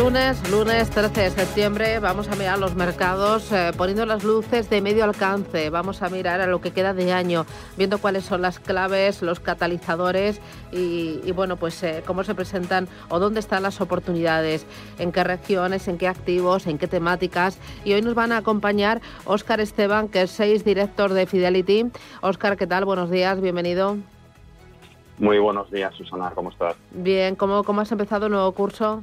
Lunes, lunes 13 de septiembre. Vamos a mirar los mercados eh, poniendo las luces de medio alcance. Vamos a mirar a lo que queda de año, viendo cuáles son las claves, los catalizadores y, y bueno, pues eh, cómo se presentan o dónde están las oportunidades, en qué regiones, en qué activos, en qué temáticas. Y hoy nos van a acompañar Óscar Esteban, que es seis director de Fidelity. Óscar, ¿qué tal? Buenos días, bienvenido. Muy buenos días, Susana, ¿cómo estás? Bien, ¿cómo, cómo has empezado el nuevo curso?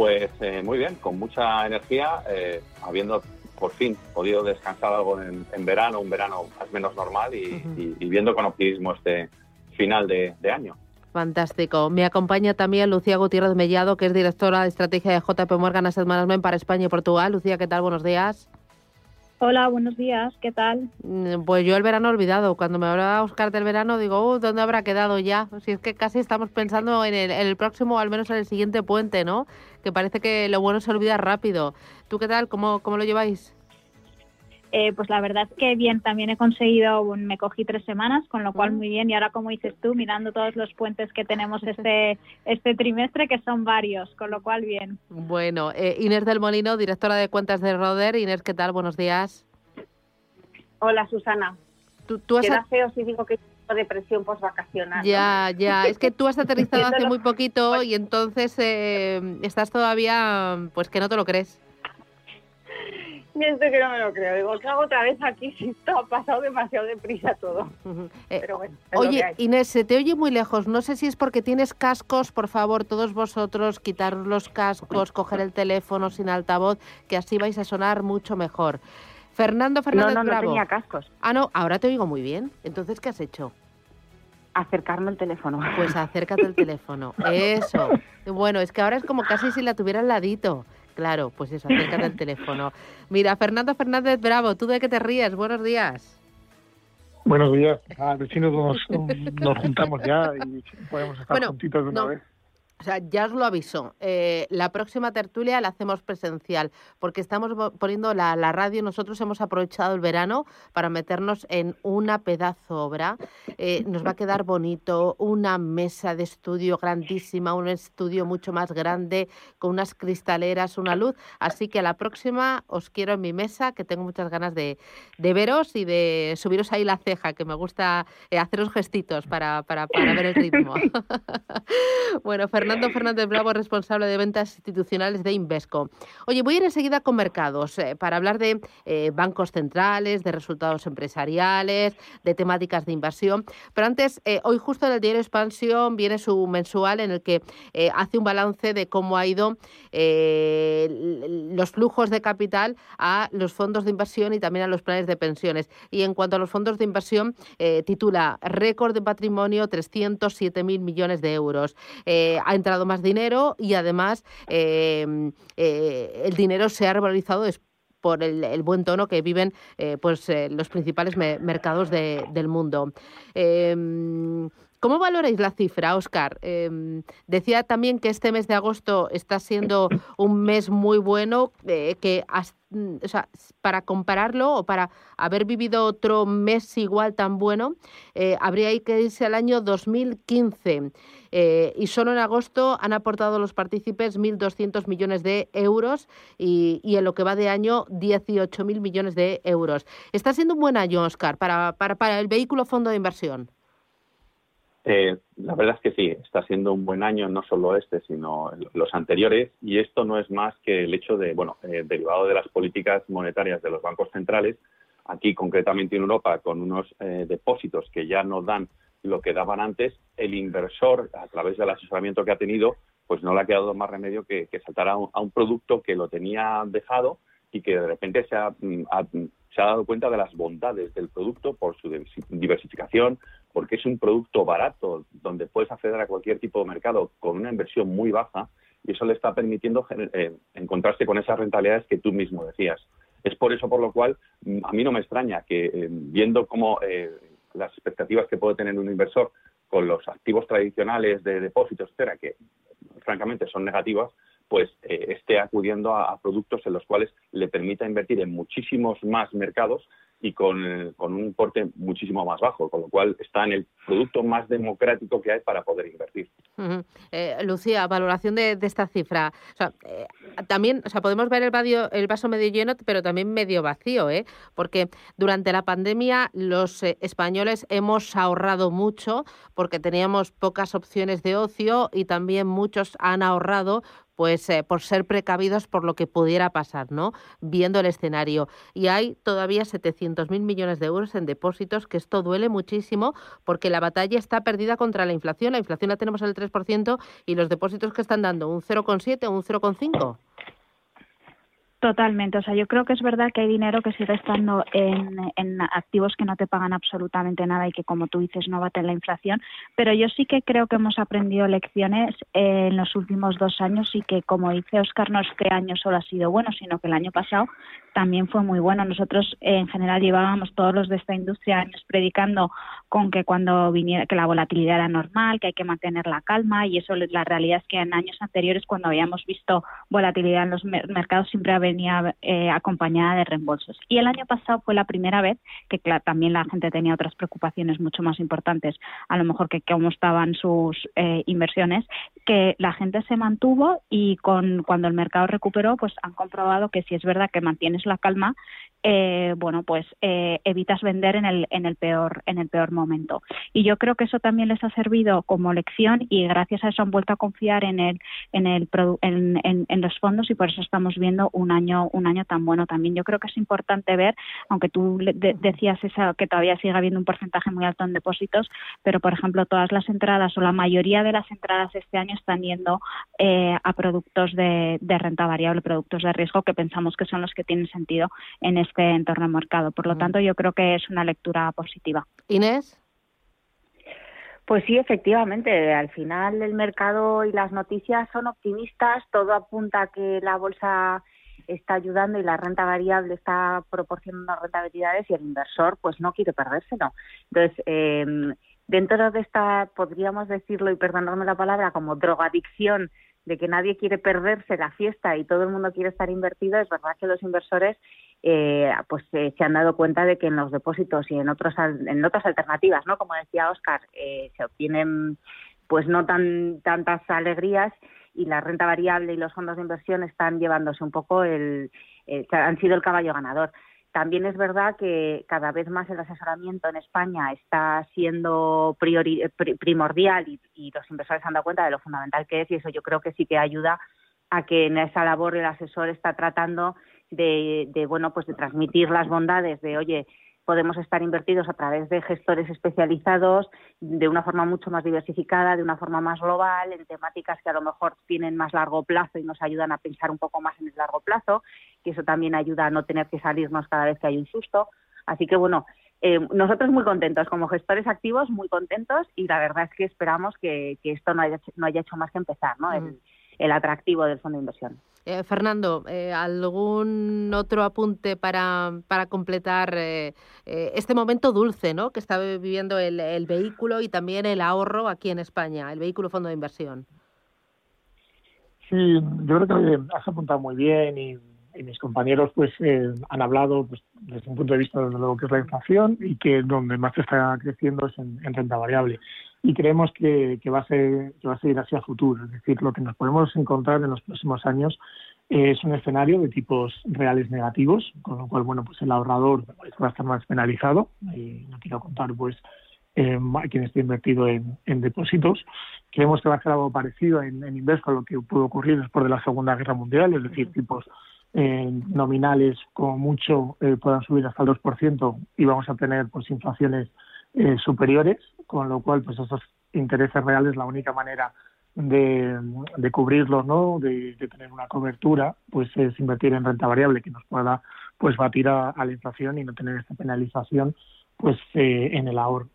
Pues eh, muy bien, con mucha energía, eh, habiendo por fin podido descansar algo en, en, verano, un verano más menos normal y, uh -huh. y, y, viendo con optimismo este final de, de, año. Fantástico. Me acompaña también Lucía Gutiérrez Mellado, que es directora de estrategia de JP Morgan Asset Management para España y Portugal. Lucía, ¿qué tal? Buenos días. Hola, buenos días, ¿qué tal? Pues yo el verano olvidado. Cuando me hablaba Oscar del verano, digo, uh, ¿dónde habrá quedado ya? Si es que casi estamos pensando en el, en el próximo, al menos en el siguiente puente, ¿no? Que parece que lo bueno se olvida rápido. ¿Tú qué tal? ¿Cómo, cómo lo lleváis? Eh, pues la verdad es que bien, también he conseguido, me cogí tres semanas, con lo cual muy bien. Y ahora, como dices tú, mirando todos los puentes que tenemos este, este trimestre, que son varios, con lo cual bien. Bueno, eh, Inés del Molino, directora de cuentas de Roder. Inés, ¿qué tal? Buenos días. Hola, Susana. Tú, tú has... Queda feo si digo que tengo depresión post-vacacional. Ya, ¿no? ya. Es que tú has aterrizado hace muy poquito y entonces eh, estás todavía, pues que no te lo crees. Y esto que no me lo creo. Digo, ¿qué hago otra vez aquí? Si esto ha pasado demasiado deprisa todo. Eh, Pero bueno, oye, Inés, se te oye muy lejos. No sé si es porque tienes cascos. Por favor, todos vosotros, quitar los cascos, coger el teléfono sin altavoz, que así vais a sonar mucho mejor. Fernando Fernández no, no, Bravo. No, tenía cascos. Ah, no, ahora te oigo muy bien. Entonces, ¿qué has hecho? Acercarme al teléfono. Pues acércate al teléfono. Eso. Bueno, es que ahora es como casi si la tuviera al ladito. Claro, pues eso, acércate al teléfono. Mira, Fernando Fernández Bravo, ¿tú de qué te ríes? Buenos días. Buenos días. A ver si nos, nos juntamos ya y podemos estar bueno, juntitos de una no. vez. O sea, ya os lo aviso. Eh, la próxima tertulia la hacemos presencial porque estamos poniendo la, la, radio. Nosotros hemos aprovechado el verano para meternos en una pedazo obra. Eh, nos va a quedar bonito, una mesa de estudio grandísima, un estudio mucho más grande, con unas cristaleras, una luz. Así que a la próxima os quiero en mi mesa, que tengo muchas ganas de, de veros y de subiros ahí la ceja, que me gusta eh, haceros gestitos para, para, para ver el ritmo. bueno, Fernando. Fernando Fernández Bravo, responsable de ventas institucionales de Invesco. Oye, voy a ir enseguida con mercados eh, para hablar de eh, bancos centrales, de resultados empresariales, de temáticas de inversión. Pero antes, eh, hoy justo en el diario Expansión viene su mensual en el que hace un balance de cómo ha ido los flujos de capital a los fondos de inversión y también a los planes de pensiones. Y en cuanto a los fondos de inversión, titula récord de patrimonio 307.000 millones de euros. Entrado más dinero y además eh, eh, el dinero se ha revalorizado por el, buen tono que viven eh, pues, los principales me mercados de, del mundo. ¿Cómo valoráis la cifra, Oscar? Eh, decía también que este mes de agosto está siendo un mes muy bueno, eh, que o sea, para compararlo o para haber vivido otro mes igual tan bueno, eh, habría que irse al año 2015. Eh, y solo en agosto han aportado los partícipes 1.200 millones de euros y, y, en lo que va de año 18.000 millones de euros. Está siendo un buen año, Oscar, para, para, para el vehículo fondo de inversión. Eh, la verdad es que sí, está siendo un buen año, no solo este, sino los anteriores, y esto no es más que el hecho de, bueno, eh, derivado de las políticas monetarias de los bancos centrales, aquí concretamente en Europa, con unos eh, depósitos que ya no dan lo que daban antes, el inversor, a través del asesoramiento que ha tenido, pues no le ha quedado más remedio que, saltar a un, a un producto que lo tenía dejado y que de repente se ha, mm, ha, se ha dado cuenta de las bondades del producto por su diversificación, porque es un producto barato donde puedes acceder a cualquier tipo de mercado con una inversión muy baja y eso le está permitiendo eh, encontrarse con esas rentabilidades que tú mismo decías. Es por eso por lo cual mm, a mí no me extraña que eh, viendo cómo eh, las expectativas que puede tener un inversor con los activos tradicionales de depósitos, etcétera, que francamente son negativas, pues esté acudiendo a, productos en los cuales le permita invertir en muchísimos más mercados y con, un importe muchísimo más bajo, con lo cual está en el producto más democrático que hay para poder invertir. Eh, Lucía, valoración de, esta cifra. Eh, también, o sea, podemos ver el, vaso medio lleno, pero también medio vacío, ¿eh? porque durante la pandemia los eh, españoles hemos ahorrado mucho porque teníamos pocas opciones de ocio y también muchos han ahorrado pues eh, por ser precavidos por lo que pudiera pasar, ¿no? Viendo el escenario. Y hay todavía 700.000 millones de euros en depósitos, que esto duele muchísimo porque la batalla está perdida contra la inflación. La inflación la tenemos al 3% y los depósitos que están dando un 0,7 o un 0,5. Totalmente, o sea, yo creo que es verdad que hay dinero que sigue estando en, en, activos que no te pagan absolutamente nada y que, como tú dices, no baten la inflación, pero yo sí que creo que hemos aprendido lecciones en los últimos dos años y que, como dice Oscar, no es que año solo ha sido bueno, sino que el año pasado también fue muy bueno. Nosotros, en general, llevábamos todos los de esta industria años predicando con que cuando viniera, que la volatilidad era normal, que hay que mantener la calma y eso, la realidad es que en años anteriores, cuando habíamos visto volatilidad en los mercados, siempre venía eh, acompañada de reembolsos. Y el año pasado fue la primera vez que también la gente tenía otras preocupaciones mucho más importantes, a lo mejor que cómo estaban sus eh, inversiones, que la gente se mantuvo y con cuando el mercado recuperó, pues han comprobado que si es verdad que la calma, eh, bueno, pues eh, evitas vender en el, en el peor en el peor momento. Y yo creo que eso también les ha servido como lección y gracias a eso han vuelto a confiar en el en el en, en, los fondos y por eso estamos viendo un año un año tan bueno también. Yo creo que es importante ver, aunque tú decías esa, que todavía sigue habiendo un porcentaje muy alto en depósitos, pero por ejemplo todas las entradas o la mayoría de las entradas este año están yendo eh, a productos de, de renta variable, productos de riesgo que pensamos que son los que tienen sentido en este entorno de mercado. Por lo tanto, yo creo que es una lectura positiva. Inés. Pues sí, efectivamente. Al final el mercado y las noticias son optimistas. Todo apunta a que la bolsa está ayudando y la renta variable está proporcionando rentabilidades y el inversor pues no quiere perdérselo. Entonces, eh, dentro de esta, podríamos decirlo y perdonarme la palabra, como drogadicción de que nadie quiere perderse la fiesta y todo el mundo quiere estar invertido, es verdad que los inversores eh, pues eh, se han dado cuenta de que en los depósitos y en otros en otras alternativas, ¿no? Como decía Oscar, eh, se obtienen pues no tan tantas alegrías y la renta variable y los fondos de inversión están llevándose un poco el, han sido el caballo ganador. También es verdad que cada vez más el asesoramiento en España está siendo primordial y, los inversores se han dado cuenta de lo fundamental que es y eso yo creo que sí que ayuda a que en esa labor el asesor está tratando de, bueno, pues de transmitir las bondades de, oye, podemos estar invertidos a través de gestores especializados de una forma mucho más diversificada, de una forma más global, en temáticas que a lo mejor tienen más largo plazo y nos ayudan a pensar un poco más en el largo plazo, que eso también ayuda a no tener que salirnos cada vez que hay un susto. Así que bueno, eh, nosotros muy contentos, como gestores activos, muy contentos y la verdad es que esperamos que, esto no haya, no haya hecho más que empezar, ¿no? Mm. el atractivo del fondo de inversión. Eh, Fernando, eh, ¿algún otro apunte para, para completar eh, este momento dulce ¿no? que está viviendo el, el, vehículo y también el ahorro aquí en España, el vehículo fondo de inversión? Sí, yo creo que has apuntado muy bien y, mis compañeros pues han hablado pues, desde un punto de vista de lo que es la inflación y que donde más está creciendo es en renta variable y creemos que, va a ser, que va a seguir así a futuro. Es decir, lo que nos podemos encontrar en los próximos años es un escenario de tipos reales negativos, con lo cual, bueno, pues el ahorrador va a estar más penalizado. Y no quiero contar, pues, eh, quien esté invertido en, depósitos. Creemos que va a ser algo parecido en, en inverso a lo que pudo ocurrir después de la Segunda Guerra Mundial, es decir, tipos eh, nominales como mucho eh, puedan subir hasta el 2% y vamos a tener pues inflaciones eh, superiores, con lo cual pues esos intereses reales la única manera de, de cubrirlos, ¿no? De, tener una cobertura, pues es invertir en renta variable que nos pueda pues batir a, la inflación y no tener esta penalización pues eh, en el ahorro.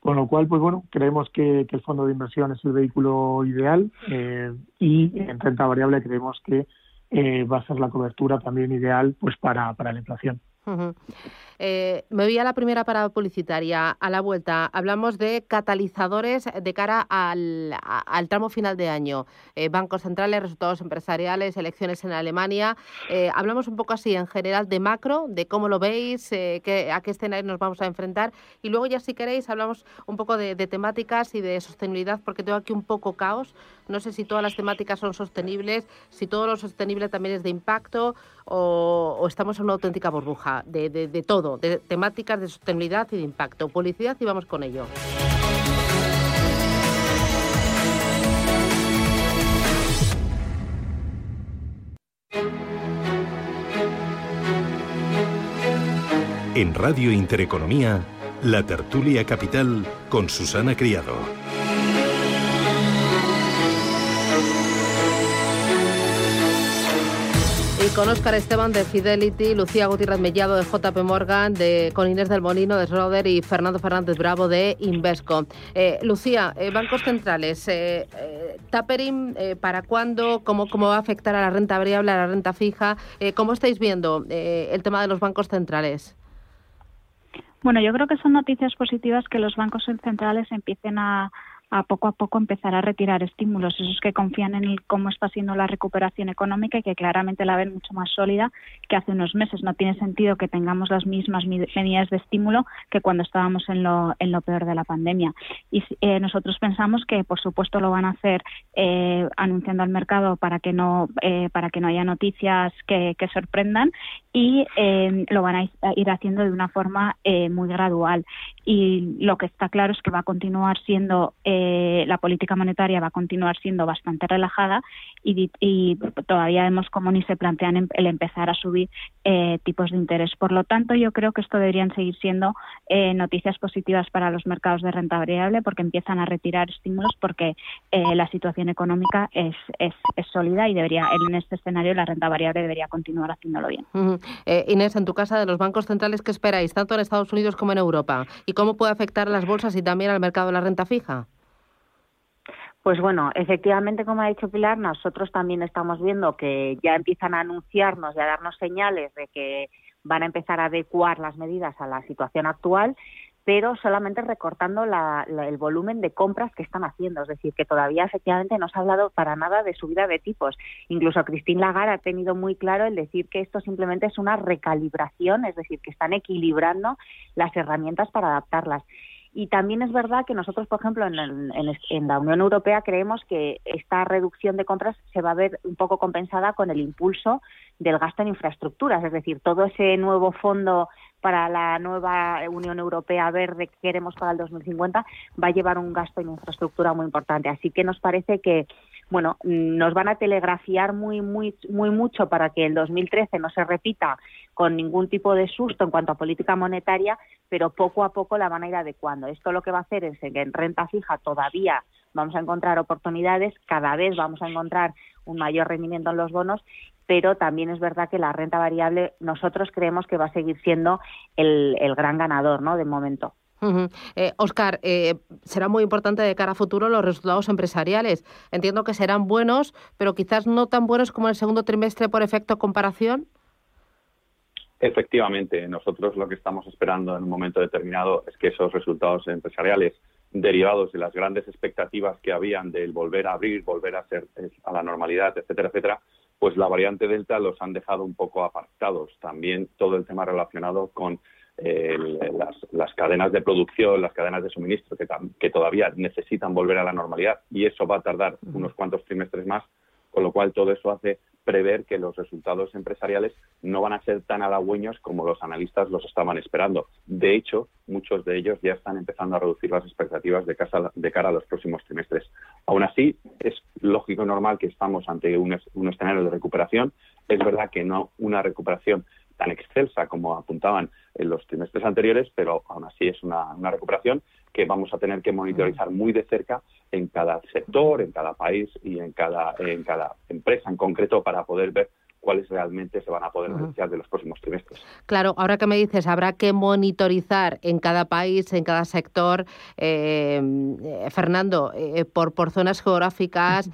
Con lo cual, pues bueno, creemos que, el fondo de inversión es el vehículo ideal eh, y en renta variable creemos que eh, va a ser la cobertura también ideal pues para, para la inflación. Eh, me voy a la primera parada publicitaria. A la vuelta hablamos de catalizadores de cara al, tramo final de año. Eh, bancos centrales, resultados empresariales, elecciones en Alemania. Eh, hablamos un poco así en general de macro, de cómo lo veis, qué, a qué escenario nos vamos a enfrentar. Y luego ya si queréis hablamos un poco de, temáticas y de sostenibilidad, porque tengo aquí un poco caos. No sé si todas las temáticas son sostenibles, si todo lo sostenible también es de impacto o, estamos en una auténtica burbuja de, de todo de temáticas de sostenibilidad y de impacto. Publicidad y vamos con ello. En Radio Intereconomía, la tertulia capital con Susana Criado. Con Óscar Esteban de Fidelity, Lucía Gutiérrez Mellado de JP Morgan, de, con Inés del Molino de Schroeder y Fernando Fernández Bravo de Invesco. Eh, Lucía, eh, bancos centrales, eh, tapering, ¿para cuándo? ¿Cómo, ¿Cómo va a afectar a la renta variable, a la renta fija? ¿Cómo estáis viendo el tema de los bancos centrales? Bueno, yo creo que son noticias positivas que los bancos centrales empiecen a a poco a poco empezar a retirar estímulos, esos que confían en el, cómo está siendo la recuperación económica y que claramente la ven mucho más sólida que hace unos meses. No tiene sentido que tengamos las mismas medidas de estímulo que cuando estábamos en lo, en lo peor de la pandemia. Y eh, nosotros pensamos que, por supuesto, lo van a hacer eh, anunciando al mercado para que no eh, para que no haya noticias que, sorprendan y lo van a ir haciendo de una forma muy gradual. Y lo que está claro es que va a continuar siendo eh, la política monetaria va a continuar siendo bastante relajada y, todavía vemos cómo ni se plantean em, el empezar a subir eh, tipos de interés. Por lo tanto, yo creo que esto deberían seguir siendo eh, noticias positivas para los mercados de renta variable porque empiezan a retirar estímulos porque la situación económica es, es, sólida y debería en este escenario la renta variable debería continuar haciéndolo bien. Inés, en tu casa de los bancos centrales, ¿qué esperáis, tanto en Estados Unidos como en Europa? ¿Y cómo puede afectar a las bolsas y también al mercado de la renta fija? Pues bueno, efectivamente, como ha dicho Pilar, nosotros también estamos viendo que ya empiezan a anunciarnos y a darnos señales de que van a empezar a adecuar las medidas a la situación actual, pero solamente recortando el volumen de compras que están haciendo. Es decir, que todavía efectivamente no se ha hablado para nada de subida de tipos. Incluso Christine Lagarde ha tenido muy claro el decir que esto simplemente es una recalibración, es decir, que están equilibrando las herramientas para adaptarlas. Y también es verdad que nosotros, por ejemplo, en, la Unión Europea creemos que esta reducción de compras se va a ver un poco compensada con el impulso del gasto en infraestructuras, es decir, todo ese nuevo fondo para la nueva Unión Europea Verde que queremos para el 2050 va a llevar un gasto en infraestructura muy importante. Así que nos parece que bueno, nos van a telegrafiar muy, muy, muy mucho para que el 2013 no se repita con ningún tipo de susto en cuanto a política monetaria, pero poco a poco la van a ir adecuando. Esto lo que va a hacer es que en renta fija todavía vamos a encontrar oportunidades, cada vez vamos a encontrar un mayor rendimiento en los bonos, pero también es verdad que la renta variable nosotros creemos que va a seguir siendo el, gran ganador, ¿no? De momento. Oscar, eh, eh, será muy importante de cara a futuro los resultados empresariales. Entiendo que serán buenos, pero quizás no tan buenos como el segundo trimestre por efecto comparación. Efectivamente, nosotros lo que estamos esperando en un momento determinado es que esos resultados empresariales derivados de las grandes expectativas que habían del volver a abrir, volver a ser eh, a la normalidad, etcétera, etcétera, pues la variante Delta los han dejado un poco apartados. También todo el tema relacionado con las, cadenas de producción, las cadenas de suministro que, que todavía necesitan volver a la normalidad y eso va a tardar unos cuantos trimestres más, con lo cual todo eso hace prever que los resultados empresariales no van a ser tan halagüeños como los analistas los estaban esperando. De hecho, muchos de ellos ya están empezando a reducir las expectativas de, de cara a los próximos trimestres. Aún así, es lógico y normal que estamos ante un, un escenario de recuperación. Es verdad que no una recuperación tan excelsa como apuntaban en los trimestres anteriores, pero aún así es una, recuperación que vamos a tener que monitorizar muy de cerca en cada sector, en cada país y en cada, en cada empresa en concreto para poder ver cuáles realmente se van a poder beneficiar de los próximos trimestres. Claro, ahora que me dices, habrá que monitorizar en cada país, en cada sector, eh, eh, Fernando, eh, por, por zonas geográficas,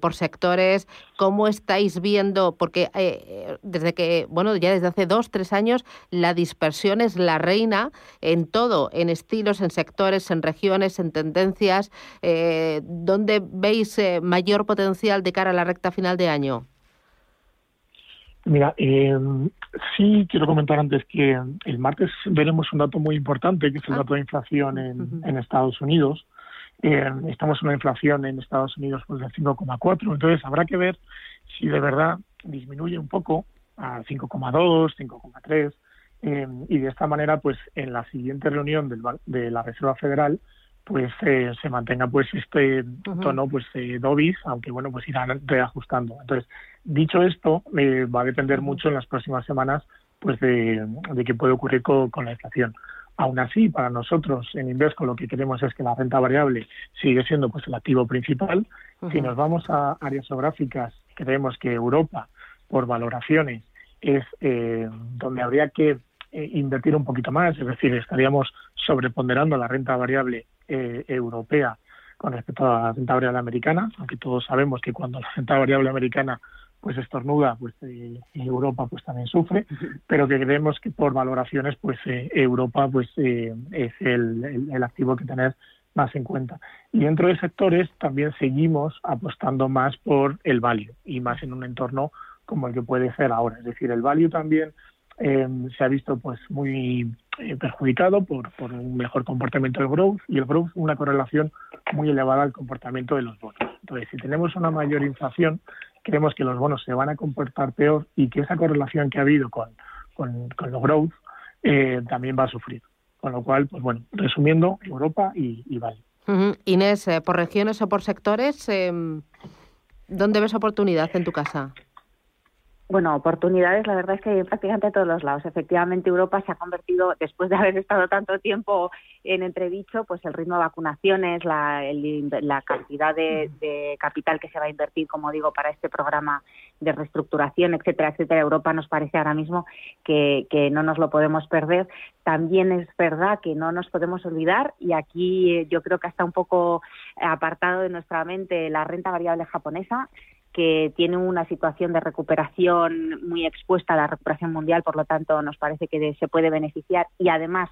por sectores, ¿cómo estáis viendo? Porque desde que, bueno, ya desde hace dos, tres años, la dispersión es la reina en todo, en estilos, en sectores, en regiones, en tendencias. ¿Dónde veis mayor potencial de cara a la recta final de año? Mira, eh, sí quiero comentar antes que el martes veremos un dato muy importante, que es el ah. dato de inflación en, Estados Unidos. Eh, estamos en una inflación en Estados Unidos pues, del 5,4, entonces habrá que ver si de verdad disminuye un poco a 5,2, 5,3, eh, y de esta manera, pues en la siguiente reunión del, de la Reserva Federal, pues eh, se mantenga pues este tono pues eh, dovis, aunque bueno pues irán reajustando. Entonces, dicho esto, eh, va a depender mucho en las próximas semanas pues de, de qué puede ocurrir con, la inflación. Aún así, para nosotros en Invesco lo que queremos es que la renta variable sigue siendo pues el activo principal. Si nos vamos a áreas geográficas, creemos que Europa, por valoraciones, es donde habría que invertir un poquito más, es decir, estaríamos sobreponderando la renta variable eh, europea con respecto a la renta variable americana, aunque todos sabemos que cuando la renta variable americana pues estornuda, pues eh, Europa pues también sufre, pero que creemos que por valoraciones pues eh, Europa pues es el, activo que tener más en cuenta. Y dentro de sectores también seguimos apostando más por el value y más en un entorno como el que puede ser ahora. Es decir, el value también se ha visto pues muy eh, perjudicado por, un mejor comportamiento del growth y el growth una correlación muy elevada al comportamiento de los bonos. Entonces, si tenemos una mayor inflación, creemos que los bonos se van a comportar peor y que esa correlación que ha habido con, los growth eh, también va a sufrir. Con lo cual, pues bueno, resumiendo, Europa y, y. Inés, eh, por regiones o por sectores, ¿dónde ves oportunidad en tu casa? Bueno, oportunidades, la verdad es que hay prácticamente todos los lados. Efectivamente, Europa se ha convertido, después de haber estado tanto tiempo en entredicho, pues el ritmo de vacunaciones, la, la cantidad de, capital que se va a invertir, como digo, para este programa de reestructuración, etcétera, etcétera. Europa nos parece ahora mismo que, que no nos lo podemos perder. También es verdad que no nos podemos olvidar, y aquí yo creo que está un poco apartado de nuestra mente la renta variable japonesa que tiene una situación de recuperación muy expuesta a la recuperación mundial, por lo tanto nos parece que se puede beneficiar. Y además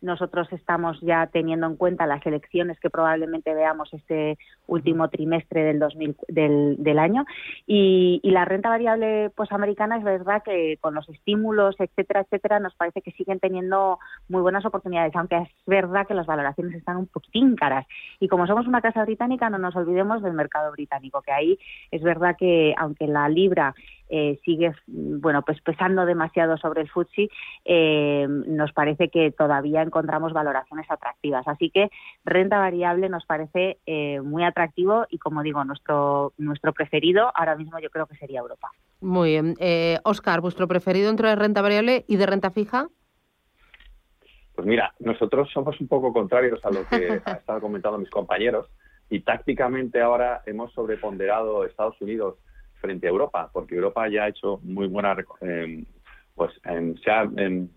nosotros estamos ya teniendo en cuenta las elecciones que probablemente veamos este último trimestre del, 2000, del, del año. Y, la renta variable pues americana es verdad que con los estímulos, etcétera, etcétera, nos parece que siguen teniendo muy buenas oportunidades, aunque es verdad que las valoraciones están un poquitín caras. Y como somos una casa británica, no nos olvidemos del mercado británico, que ahí es verdad que aunque la libra eh, sigue bueno pues pesando demasiado sobre el FTSE, eh, nos parece que todavía encontramos valoraciones atractivas. Así que renta variable nos parece eh, muy atractivo y como digo, nuestro, nuestro preferido ahora mismo yo creo que sería Europa. Muy bien. Oscar, ¿vuestro preferido dentro de renta variable y de renta fija? Pues mira, nosotros somos un poco contrarios a lo que ha estado comentando mis compañeros y tácticamente ahora hemos sobreponderado Estados Unidos frente a Europa, porque Europa ya ha hecho muy buena, eh, pues se ha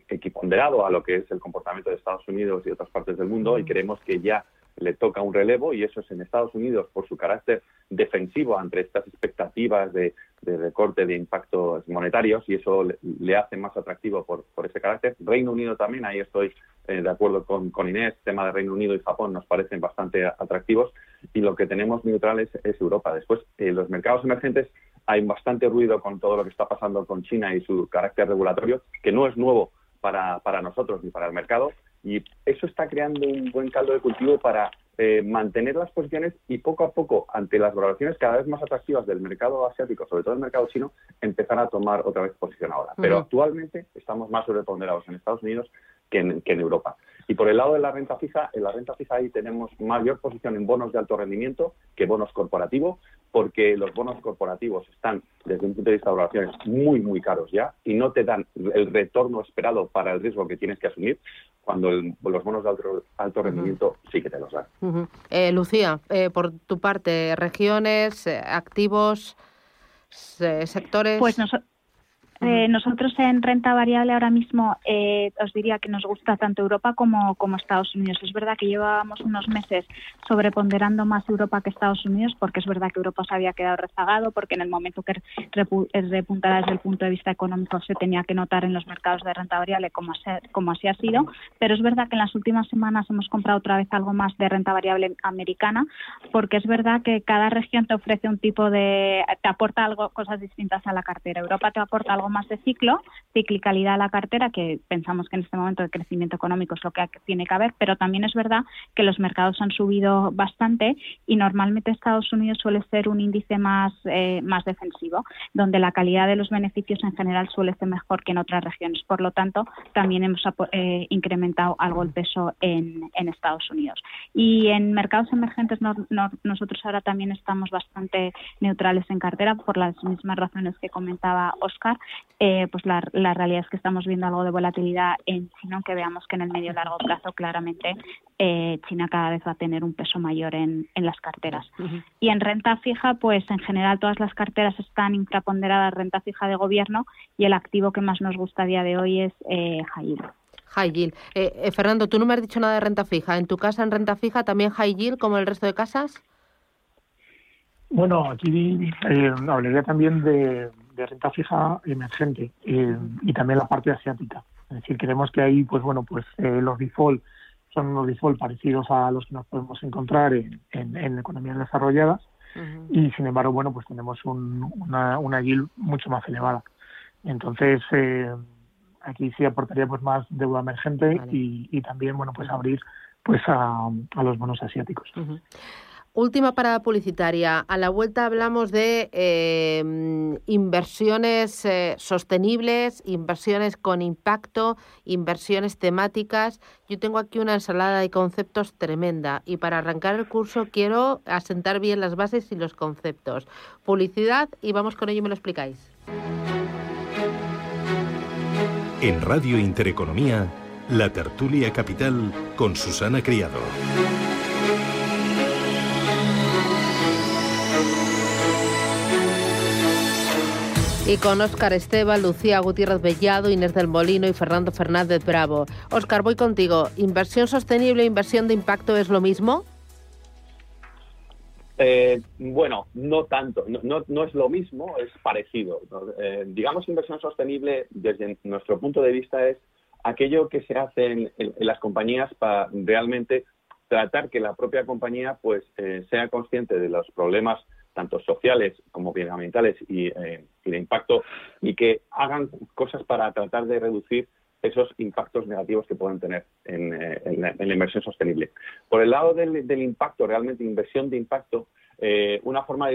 equiponderado a lo que es el comportamiento de Estados Unidos y otras partes del mundo y creemos que ya le toca un relevo y eso es en Estados Unidos por su carácter defensivo ante estas expectativas de, recorte de impactos monetarios y eso le, hace más atractivo por, ese carácter. Reino Unido también, ahí estoy eh, de acuerdo con, con Inés, tema de Reino Unido y Japón nos parecen bastante atractivos y lo que tenemos neutral es, Europa. Después, eh, los mercados emergentes hay bastante ruido con todo lo que está pasando con China y su carácter regulatorio, que no es nuevo para, para nosotros ni para el mercado, y eso está creando un buen caldo de cultivo para eh, mantener las posiciones y poco a poco, ante las valoraciones cada vez más atractivas del mercado asiático, sobre todo el mercado chino, empezar a tomar otra vez posición ahora. Pero actualmente estamos más sobreponderados en Estados Unidos que en, que en Europa. Y por el lado de la renta fija, en la renta fija ahí tenemos mayor posición en bonos de alto rendimiento que bonos corporativos, porque los bonos corporativos están, desde un punto de vista de valoraciones, muy, muy caros ya y no te dan el retorno esperado para el riesgo que tienes que asumir, cuando los bonos de alto, alto rendimiento sí que te los dan. Eh, Lucía, eh, por tu parte, regiones, eh, activos, sectores. Pues nosotros eh, nosotros en renta variable ahora mismo eh, os diría que nos gusta tanto Europa como, como Estados Unidos. Es verdad que llevábamos unos meses sobreponderando más Europa que Estados Unidos porque es verdad que Europa se había quedado rezagado porque en el momento que repuntara desde el punto de vista económico se tenía que notar en los mercados de renta variable como, como así ha sido. Pero es verdad que en las últimas semanas hemos comprado otra vez algo más de renta variable americana porque es verdad que cada región te ofrece un tipo de... te aporta algo, cosas distintas a la cartera. Europa te aporta algo más de ciclo, ciclicalidad a la cartera, que pensamos que en este momento de crecimiento económico es lo que tiene que haber, pero también es verdad que los mercados han subido bastante y normalmente Estados Unidos suele ser un índice más, eh, más defensivo, donde la calidad de los beneficios en general suele ser mejor que en otras regiones. Por lo tanto, también hemos eh, incrementado algo el peso en, en, Estados Unidos. Y en mercados emergentes nosotros ahora también estamos bastante neutrales en cartera por las mismas razones que comentaba Oscar eh, pues la, realidad es que estamos viendo algo de volatilidad en China, aunque veamos que en el medio y largo plazo claramente eh, China cada vez va a tener un peso mayor en, las carteras. Y en renta fija, pues en general todas las carteras están infraponderadas renta fija de gobierno y el activo que más nos gusta a día de hoy es eh, high yield. High yield. Eh, Fernando, tú no me has dicho nada de renta fija. ¿En tu casa en renta fija también high yield como el resto de casas? Bueno, aquí hablaría también de, de renta fija emergente eh, y también la parte asiática. Es decir, creemos que ahí, pues bueno, pues eh, los default son unos default parecidos a los que nos podemos encontrar en, en, economías desarrolladas y sin embargo, bueno, pues tenemos una, una yield mucho más elevada. Entonces, eh, aquí sí aportaría pues más deuda emergente y, y, también, bueno, pues abrir pues a, a los bonos asiáticos. Última parada publicitaria. A la vuelta hablamos de eh, inversiones eh, sostenibles, inversiones con impacto, inversiones temáticas. Yo tengo aquí una ensalada de conceptos tremenda y para arrancar el curso quiero asentar bien las bases y los conceptos. Publicidad y vamos con ello y me lo explicáis. En Radio Intereconomía, la tertulia capital con Susana Criado. Y con Óscar Esteban, Lucía Gutiérrez Bellado, Inés del Molino y Fernando Fernández Bravo. Óscar, voy contigo. ¿Inversión sostenible e inversión de impacto es lo mismo? Eh, bueno, no tanto, no, es lo mismo, es parecido. Eh, digamos, inversión sostenible desde nuestro punto de vista es aquello que se hace en, las compañías para realmente tratar que la propia compañía pues eh, sea consciente de los problemas tanto sociales como medioambientales eh, y, de impacto, y que hagan cosas para tratar de reducir esos impactos negativos que pueden tener en, eh, la, inversión sostenible. Por el lado del, impacto, realmente inversión de impacto, eh, una forma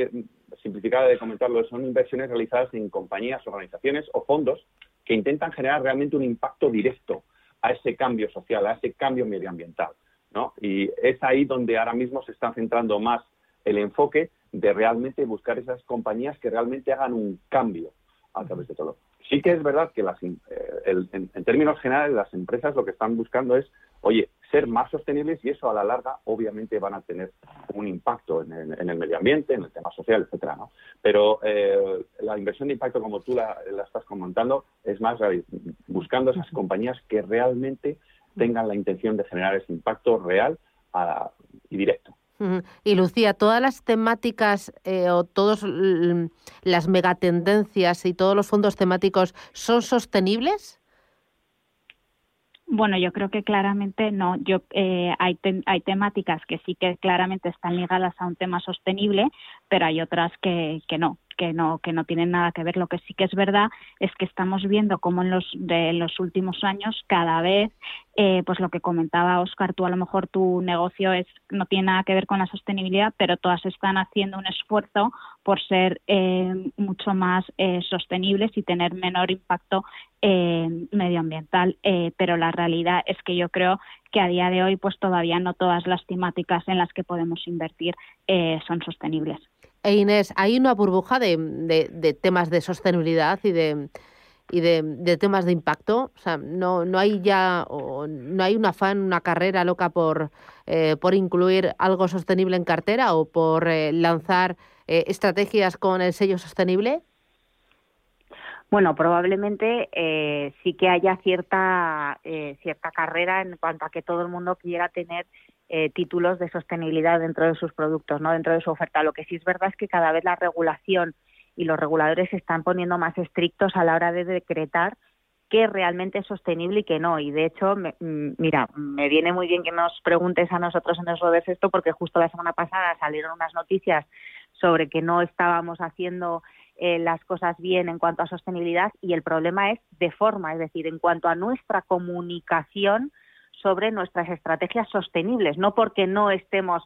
simplificada de comentarlo son inversiones realizadas en compañías, organizaciones o fondos que intentan generar realmente un impacto directo a ese cambio social, a ese cambio medioambiental. ¿no? Y es ahí donde ahora mismo se está centrando más el enfoque de realmente buscar esas compañías que realmente hagan un cambio a través de todo. Sí que es verdad que las, eh, en, términos generales las empresas lo que están buscando es, oye, ser más sostenibles y eso a la larga obviamente van a tener un impacto en el, medio ambiente, en el tema social, etcétera, ¿no? Pero eh, la inversión de impacto, como tú la, estás comentando, es más buscando esas compañías que realmente tengan la intención de generar ese impacto real y directo. Y Lucía, todas las temáticas eh, o todas las megatendencias y todos los fondos temáticos son sostenibles? Bueno, yo creo que claramente no. Yo eh, hay hay temáticas que sí que claramente están ligadas a un tema sostenible, pero hay otras que, que no que no que no tienen nada que ver. Lo que sí que es verdad es que estamos viendo cómo en los de los últimos años cada vez, eh, pues lo que comentaba Oscar, tú a lo mejor tu negocio es no tiene nada que ver con la sostenibilidad, pero todas están haciendo un esfuerzo por ser eh, mucho más eh, sostenibles y tener menor impacto medioambiental. pero la realidad es que yo creo que a día de hoy, pues todavía no todas las temáticas en las que podemos invertir son sostenibles. E Inés, hay una burbuja de, temas de sostenibilidad y de y de, temas de impacto. O sea, no, no hay ya, no hay un afán, una carrera loca por, eh, por incluir algo sostenible en cartera o por eh, lanzar eh, estrategias con el sello sostenible? Bueno, probablemente eh, sí que haya eh, cierta carrera en cuanto a que todo el mundo quiera tener eh, títulos de sostenibilidad dentro de sus productos, no dentro de su oferta. Lo que sí es verdad es que cada vez la regulación y los reguladores se están poniendo más estrictos a la hora de decretar qué realmente es sostenible y qué no. Y de hecho, mm, mira, me viene muy bien que nos preguntes a nosotros en eso de esto, porque justo la semana pasada salieron unas noticias sobre que no estábamos haciendo eh, las cosas bien en cuanto a sostenibilidad y el problema es de forma, es decir, en cuanto a nuestra comunicación sobre nuestras estrategias sostenibles, no porque no estemos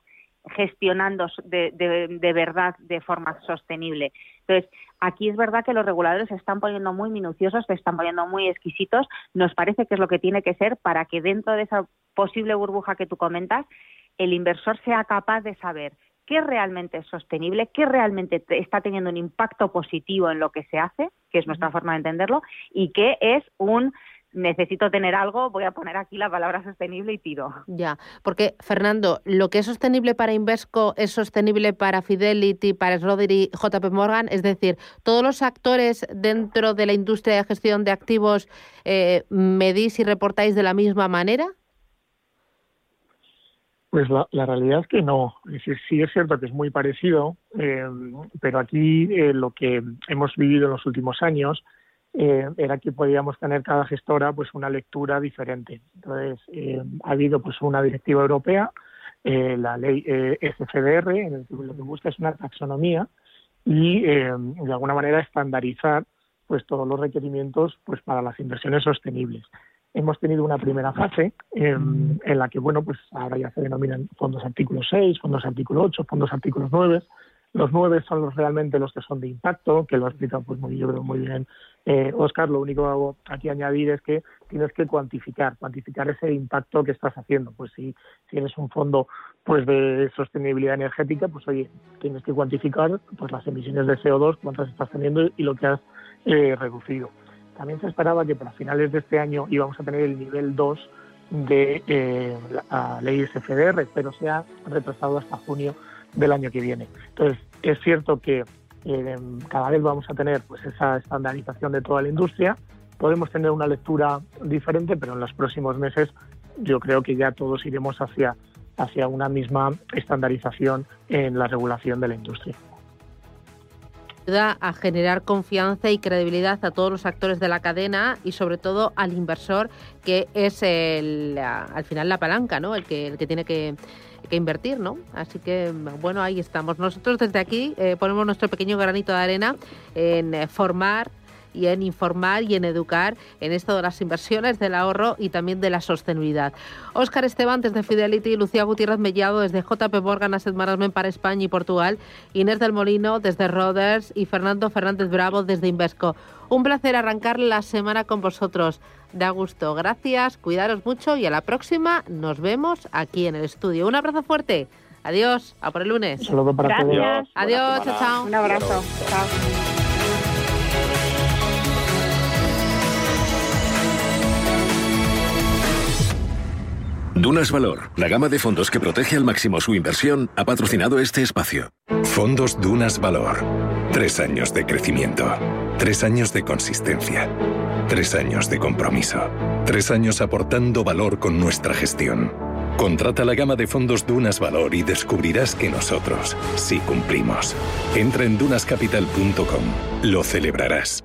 gestionando de, de, verdad de forma sostenible. Entonces, aquí es verdad que los reguladores se están poniendo muy minuciosos, se están poniendo muy exquisitos. Nos parece que es lo que tiene que ser para que dentro de esa posible burbuja que tú comentas, el inversor sea capaz de saber qué realmente es sostenible, qué realmente está teniendo un impacto positivo en lo que se hace, que es nuestra forma de entenderlo, y qué es un necesito tener algo, voy a poner aquí la palabra sostenible y tiro. Ya, porque Fernando, lo que es sostenible para Invesco es sostenible para Fidelity, para Schroeder JP Morgan, es decir, todos los actores dentro de la industria de gestión de activos eh, medís y reportáis de la misma manera. Pues la, realidad es que no. sí es cierto que es muy parecido, eh, pero aquí eh, lo que hemos vivido en los últimos años eh, era que podíamos tener cada gestora pues una lectura diferente. Entonces ha habido pues una directiva europea, la ley SFDR, en el que lo que busca es una taxonomía y de alguna manera estandarizar pues todos los requerimientos pues para las inversiones sostenibles hemos tenido una primera fase en, la que, bueno, pues ahora ya se denominan fondos artículo 6, fondos artículo 8, fondos artículo 9. Los 9 son los realmente los que son de impacto, que lo ha explicado pues muy, yo creo muy bien eh, Oscar. Lo único que hago aquí añadir es que tienes que cuantificar, cuantificar ese impacto que estás haciendo. Pues si tienes un fondo pues de sostenibilidad energética, pues oye, tienes que cuantificar pues las emisiones de CO2, cuántas estás teniendo y lo que has eh, reducido. También se esperaba que para finales de este año íbamos a tener el nivel 2 de eh, la ley SFDR, pero se ha retrasado hasta junio del año que viene. Entonces, es cierto que eh, cada vez vamos a tener pues esa estandarización de toda la industria. Podemos tener una lectura diferente, pero en los próximos meses yo creo que ya todos iremos hacia, hacia una misma estandarización en la regulación de la industria ayuda a generar confianza y credibilidad a todos los actores de la cadena y sobre todo al inversor que es el, al final la palanca, ¿no? El que, el que tiene que, invertir, ¿no? Así que, bueno, ahí estamos. Nosotros desde aquí eh, ponemos nuestro pequeño granito de arena en eh, formar y en informar y en educar en esto de las inversiones, del ahorro y también de la sostenibilidad. Óscar Esteban desde Fidelity, Lucía Gutiérrez Mellado desde JP Morgan Asset Management para España y Portugal, Inés del Molino desde Roders y Fernando Fernández Bravo desde Invesco. Un placer arrancar la semana con vosotros. Da gusto. Gracias, cuidaros mucho y a la próxima nos vemos aquí en el estudio. Un abrazo fuerte. Adiós, a por el lunes. Saludo para Gracias. Adiós, chao, chao. Un abrazo. Chao. Dunas Valor, la gama de fondos que protege al máximo su inversión, ha patrocinado este espacio. Fondos Dunas Valor. Tres años de crecimiento. Tres años de consistencia. Tres años de compromiso. Tres años aportando valor con nuestra gestión. Contrata la gama de fondos Dunas Valor y descubrirás que nosotros sí cumplimos. Entra en dunascapital.com. Lo celebrarás.